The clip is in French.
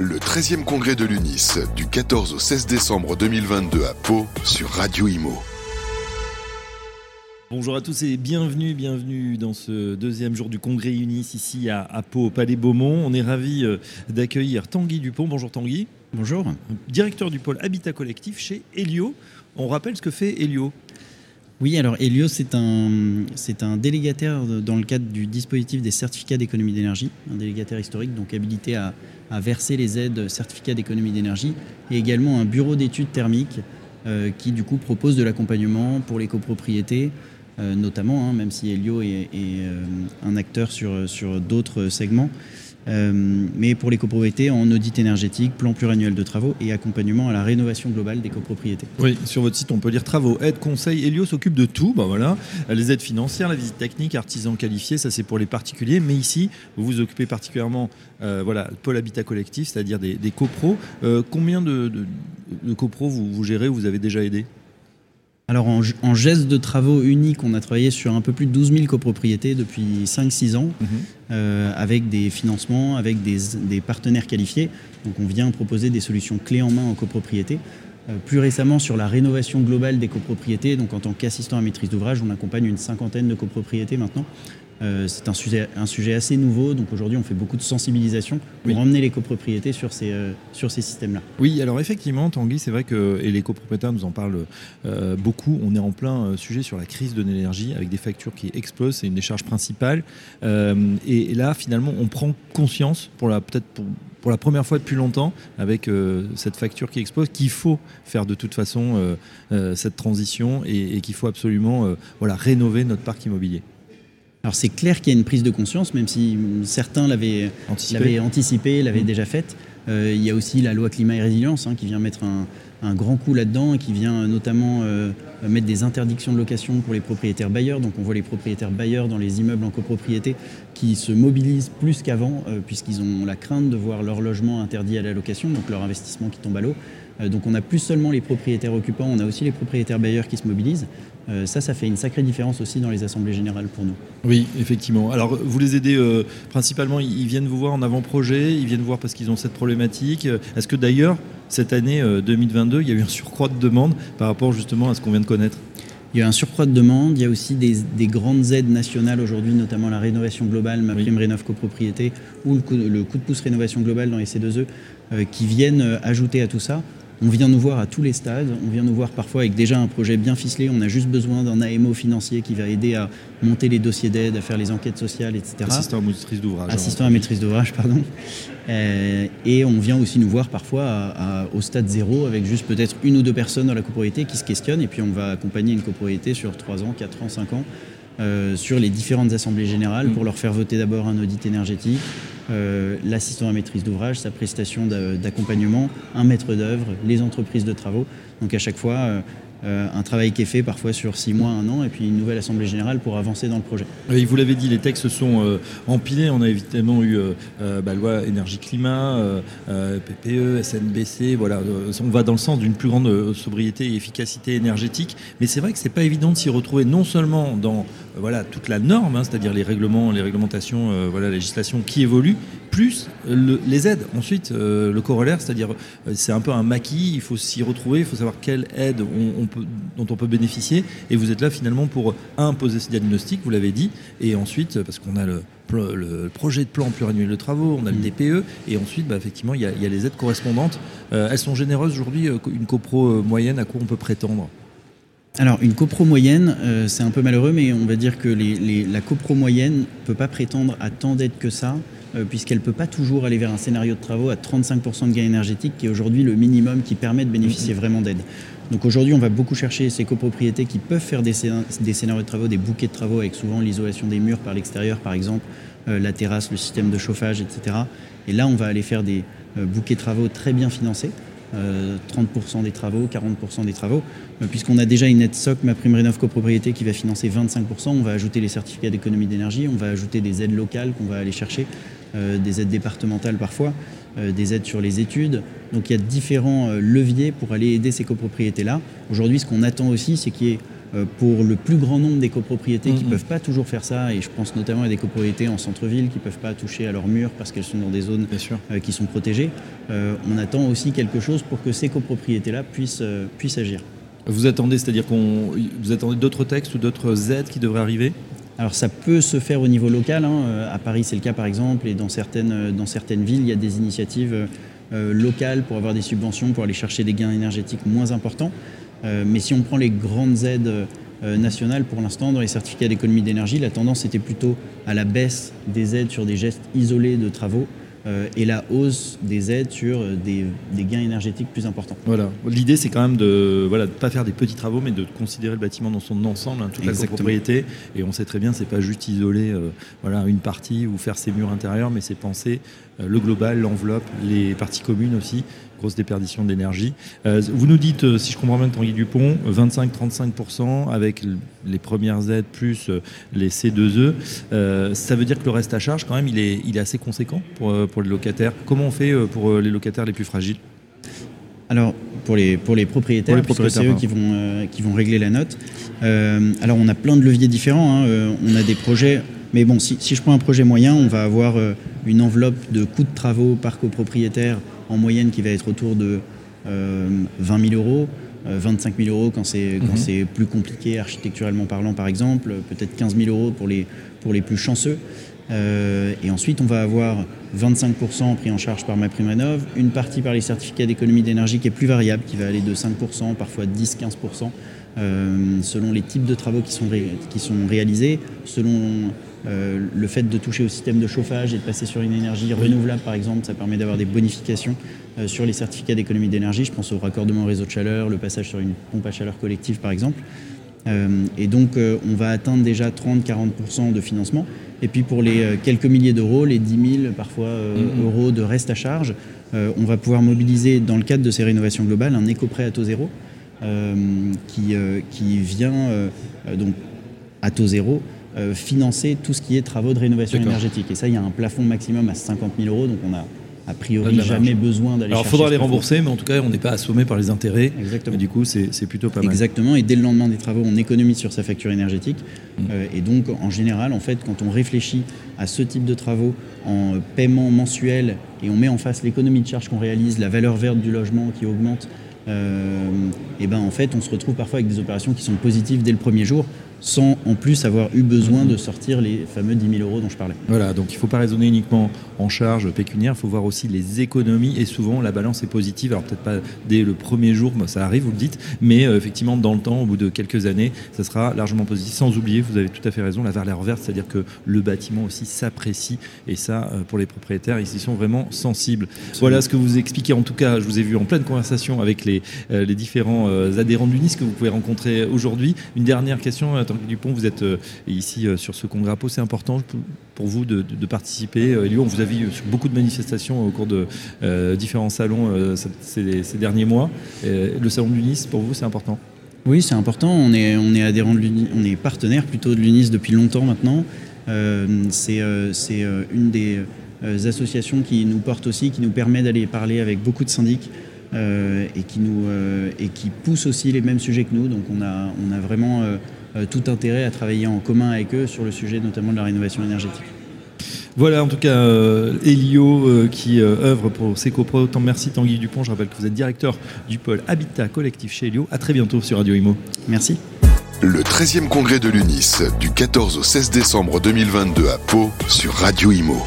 Le 13e congrès de l'UNIS, du 14 au 16 décembre 2022 à Pau, sur Radio Imo. Bonjour à tous et bienvenue, bienvenue dans ce deuxième jour du congrès UNIS ici à, Pau, au Palais Beaumont. On est ravi euh, d'accueillir Tanguy Dupont. Bonjour Tanguy. Bonjour. Directeur du pôle Habitat Collectif chez Helio. On rappelle ce que fait Helio. Oui, alors Helio, c'est un, un délégataire dans le cadre du dispositif des certificats d'économie d'énergie, un délégataire historique, donc habilité à, verser les aides certificats d'économie d'énergie, et également un bureau d'études thermiques euh, qui du coup propose de l'accompagnement pour les copropriétés, euh, notamment, hein, même si Helio est, euh, un acteur sur, sur d'autres segments. Euh, mais pour les copropriétés en audit énergétique, plan pluriannuel de travaux et accompagnement à la rénovation globale des copropriétés. Oui, sur votre site, on peut lire travaux, aides, conseils. Helio s'occupe de tout. Bah voilà, les aides financières, la visite technique, artisans qualifiés, ça c'est pour les particuliers. Mais ici, vous vous occupez particulièrement, euh, pôle habitat collectif, c'est-à-dire des, copros. Euh, combien de, copros vous, vous gérez ou vous avez déjà aidé? Alors en, geste de travaux unique, on a travaillé sur un peu plus de 12 000 copropriétés depuis 5-6 ans, mhm. euh, avec des financements, avec des, partenaires qualifiés. Donc on vient proposer des solutions clés en main aux copropriétés. Euh, plus récemment, sur la rénovation globale des copropriétés, donc en tant qu'assistant à maîtrise d'ouvrage, on accompagne une cinquantaine de copropriétés maintenant. Euh, c'est un sujet, un sujet assez nouveau, donc aujourd'hui on fait beaucoup de sensibilisation pour emmener les copropriétés sur ces, euh, sur ces systèmes-là. Oui, alors effectivement, Tanguy, c'est vrai que et les copropriétaires nous en parlent euh, beaucoup. On est en plein sujet sur la crise de l'énergie avec des factures qui explosent, c'est une des charges principales. Et, là, finalement, on prend conscience, pour la peut-être pour, pour, la première fois depuis longtemps, avec cette facture qui explose, qu'il faut faire de toute façon cette transition et, et qu'il faut absolument voilà, rénover notre parc immobilier. Alors c'est clair qu'il y a une prise de conscience, même si certains l'avaient anticipé, l'avaient mmh. déjà faite. Euh, il y a aussi la loi climat et résilience hein, qui vient mettre un, grand coup là-dedans et qui vient notamment euh, mettre des interdictions de location pour les propriétaires bailleurs. Donc on voit les propriétaires bailleurs dans les immeubles en copropriété qui se mobilisent plus qu'avant euh, puisqu'ils ont la crainte de voir leur logement interdit à la location, donc leur investissement qui tombe à l'eau. donc on a plus seulement les propriétaires occupants, on a aussi les propriétaires bailleurs qui se mobilisent. Euh, ça, ça fait une sacrée différence aussi dans les assemblées générales pour nous. Oui, effectivement. Alors, vous les aidez euh, principalement, ils viennent vous voir en avant-projet, ils viennent voir parce qu'ils ont cette problématique. Est-ce que d'ailleurs, cette année 2022, euh, il y a eu un surcroît de demande par rapport justement à ce qu'on vient de connaître? Il y a un surcroît de demande, il y a aussi des, grandes aides nationales aujourd'hui, notamment la rénovation globale, ma prime rénov copropriété, ou le coup, le coup, de pouce rénovation globale dans les C2E, qui viennent ajouter à tout ça. On vient nous voir à tous les stades, on vient nous voir parfois avec déjà un projet bien ficelé, on a juste besoin d'un AMO financier qui va aider à monter les dossiers d'aide, à faire les enquêtes sociales, etc. Assistant à maîtrise d'ouvrage. Assistant à maîtrise d'ouvrage, pardon. Euh, et on vient aussi nous voir parfois au stade zéro avec juste peut-être une ou deux personnes dans la copropriété qui se questionnent et puis on va accompagner une copropriété sur 3 ans, 4 ans, 5 ans euh, sur les différentes assemblées générales pour mm. leur faire voter d'abord un audit énergétique, euh, l'assistant à maîtrise d'ouvrage, sa prestation d'accompagnement, un maître d'œuvre, les entreprises de travaux. Donc à chaque fois, euh, euh, un travail qui est fait parfois sur six mois, un an, et puis une nouvelle assemblée générale pour avancer dans le projet. Oui, vous l'avez dit, les textes sont euh, empilés. On a évidemment eu euh, bah, loi énergie-climat, PPE, SNBC. Voilà, on va dans le sens d'une plus grande sobriété et efficacité énergétique. Mais c'est vrai que c'est pas évident de s'y retrouver non seulement dans voilà toute la norme, hein, c'est-à-dire les règlements, les réglementations, voilà, la législation qui évolue, plus les aides. Ensuite, le corollaire, c'est-à-dire c'est un peu un maquis. Il faut s'y retrouver, il faut savoir quelle aide on dont on peut bénéficier. Et vous êtes là finalement pour imposer ce diagnostic, vous l'avez dit, et ensuite, parce qu'on a le, projet de plan pluriannuel de travaux, on a le mm. DPE, et ensuite, bah, effectivement, il y, a, les aides correspondantes. Euh, elles sont généreuses aujourd'hui, euh, une copro euh, moyenne, à quoi on peut prétendre? Alors, une copro moyenne, c'est un peu malheureux, mais on va dire que la copro moyenne ne peut pas prétendre à tant d'aides que ça, puisqu'elle ne peut pas toujours aller vers un scénario de travaux à 35% de gain énergétique, qui est aujourd'hui le minimum qui permet de bénéficier mm-hmm. vraiment d'aide. Donc aujourd'hui, on va beaucoup chercher ces copropriétés qui peuvent faire des, scénarios de travaux, des bouquets de travaux avec souvent l'isolation des murs par l'extérieur, par exemple, euh, la terrasse, le système de chauffage, etc. Et là, on va aller faire des euh, bouquets de travaux très bien financés. 30% euh, des travaux, 40% des travaux, puisqu'on a déjà une aide SOC, ma prime rénov copropriété, qui va financer 25%, on va ajouter les certificats d'économie d'énergie, on va ajouter des aides locales qu'on va aller chercher, des aides départementales parfois, euh, des aides sur les études. Donc il y a différents euh, leviers pour aller aider ces copropriétés-là. Aujourd'hui, ce qu'on attend aussi, c'est qu'il y ait pour le plus grand nombre des copropriétés qui ne Mhm. peuvent pas toujours faire ça, et je pense notamment à des copropriétés en centre-ville qui ne peuvent pas toucher à leurs murs parce qu'elles sont dans des zones sûr. euh, qui sont protégées, euh, on attend aussi quelque chose pour que ces copropriétés-là puissent, euh, puissent agir. Vous attendez, c'est-à-dire qu'on, vous attendez d'autres textes ou d'autres aides qui devraient arriver? Alors ça peut se faire au niveau local. hein. Euh, À Paris, c'est le cas par exemple, et dans certaines, euh, dans certaines villes, il y a des initiatives euh, euh, locales pour avoir des subventions, pour aller chercher des gains énergétiques moins importants. Euh, mais si on prend les grandes aides euh, nationales, pour l'instant, dans les certificats d'économie d'énergie, la tendance était plutôt à la baisse des aides sur des gestes isolés de travaux euh, et la hausse des aides sur des, des gains énergétiques plus importants. Voilà. L'idée, c'est quand même de voilà, de pas faire des petits travaux, mais de considérer le bâtiment dans son ensemble, hein, toute la copropriété. Et on sait très bien, c'est pas juste isoler euh, voilà, une partie ou faire ses murs intérieurs, mais c'est penser le global, l'enveloppe, les parties communes aussi. Grosse déperdition d'énergie. Euh, vous nous dites, euh, si je comprends bien, Tanguy Dupont, 25-35% avec les premières aides plus euh, les C2E. Euh, ça veut dire que le reste à charge, quand même, il est, il est assez conséquent pour, euh, pour les locataires. Comment on fait euh, pour euh, les locataires les plus fragiles? Alors, pour les, pour les propriétaires, Pour les c'est eux qui vont, euh, qui vont régler la note. Euh, alors, on a plein de leviers différents. hein. Euh, on a des projets, mais bon, si, si je prends un projet moyen, on va avoir euh, une enveloppe de coûts de travaux par copropriétaire en moyenne qui va être autour de euh, 20 000 euros. euh, 25 000 euros quand c'est quand Mhm. c'est plus compliqué architecturalement parlant par exemple, peut-être 15 000 euros pour les, pour les plus chanceux. Euh, et ensuite, on va avoir 25% pris en charge par MaPrimeRénov, une partie par les certificats d'économie d'énergie qui est plus variable, qui va aller de 5%, parfois 10-15%, euh, selon les types de travaux qui sont, ré- qui sont réalisés, selon euh, le fait de toucher au système de chauffage et de passer sur une énergie renouvelable, par exemple, ça permet d'avoir des bonifications euh, sur les certificats d'économie d'énergie. Je pense au raccordement au réseau de chaleur, le passage sur une pompe à chaleur collective, par exemple. Euh, et donc, on va atteindre déjà 30-40% de financement. Et puis, pour les quelques milliers d'euros, les 10 000 parfois euh, Mhm. euros de reste à charge, on va pouvoir mobiliser, dans le cadre de ces rénovations globales, un éco-prêt à taux zéro qui, qui vient donc à taux zéro euh, financer tout ce qui est travaux de rénovation énergétique. Et ça, il y a un plafond maximum à 50 000 euros, donc on a a priori jamais besoin d'aller Alors, il faudra les rembourser, mais en tout cas, on n'est pas assommé par les intérêts. Exactement. Et du coup, c'est plutôt pas mal. Exactement, et dès le lendemain des travaux, on économise sur sa facture énergétique. Mm. Euh, et donc, en général, en fait, quand on réfléchit à ce type de travaux en euh, paiement mensuel et on met en face l'économie de charge qu'on réalise, la valeur verte du logement qui augmente, et ben en fait, on se retrouve parfois avec des opérations qui sont positives dès le premier jour, sans en plus avoir eu besoin de sortir les fameux 10 000 euros dont je parlais. Voilà, donc il ne faut pas raisonner uniquement en charge pécuniaire, il faut voir aussi les économies et souvent la balance est positive. Alors peut-être pas dès le premier jour, ça arrive, vous le dites, mais euh, effectivement dans le temps, au bout de quelques années, ça sera largement positif. Sans oublier, vous avez tout à fait raison, la valeur verte, c'est-à-dire que le bâtiment aussi s'apprécie et ça, euh, pour les propriétaires, ils y sont vraiment sensibles. Voilà ce que vous expliquez. En tout cas, je vous ai vu en pleine conversation avec les, euh, les différents adhérents de l'UNIS que vous pouvez rencontrer aujourd'hui. Une dernière question, Dupont, vous êtes euh, ici euh, sur ce congrès c'est important pour- vous de, participer. Euh, on vous a vu sur beaucoup de manifestations au cours de différents salons ces- derniers mois. Le salon de l'UNIS, pour vous, c'est important? Oui, c'est important. On est, on est adhérent de on est partenaire plutôt de l'UNIS depuis longtemps maintenant. C'est une des associations qui nous porte aussi, qui nous permet d'aller parler avec beaucoup de syndics et, qui nous, et qui pousse aussi les mêmes sujets que nous. Donc on a, on a vraiment tout intérêt à travailler en commun avec eux sur le sujet notamment de la rénovation énergétique. Voilà, en tout cas, euh, Elio euh, qui euh, œuvre pour Secopro. Tant merci Tanguy Dupont. Je rappelle que vous êtes directeur du pôle Habitat Collectif chez Elio. À très bientôt sur Radio Imo. Merci. Le 13e congrès de l'UNIS du 14 au 16 décembre 2022 à Pau sur Radio Imo.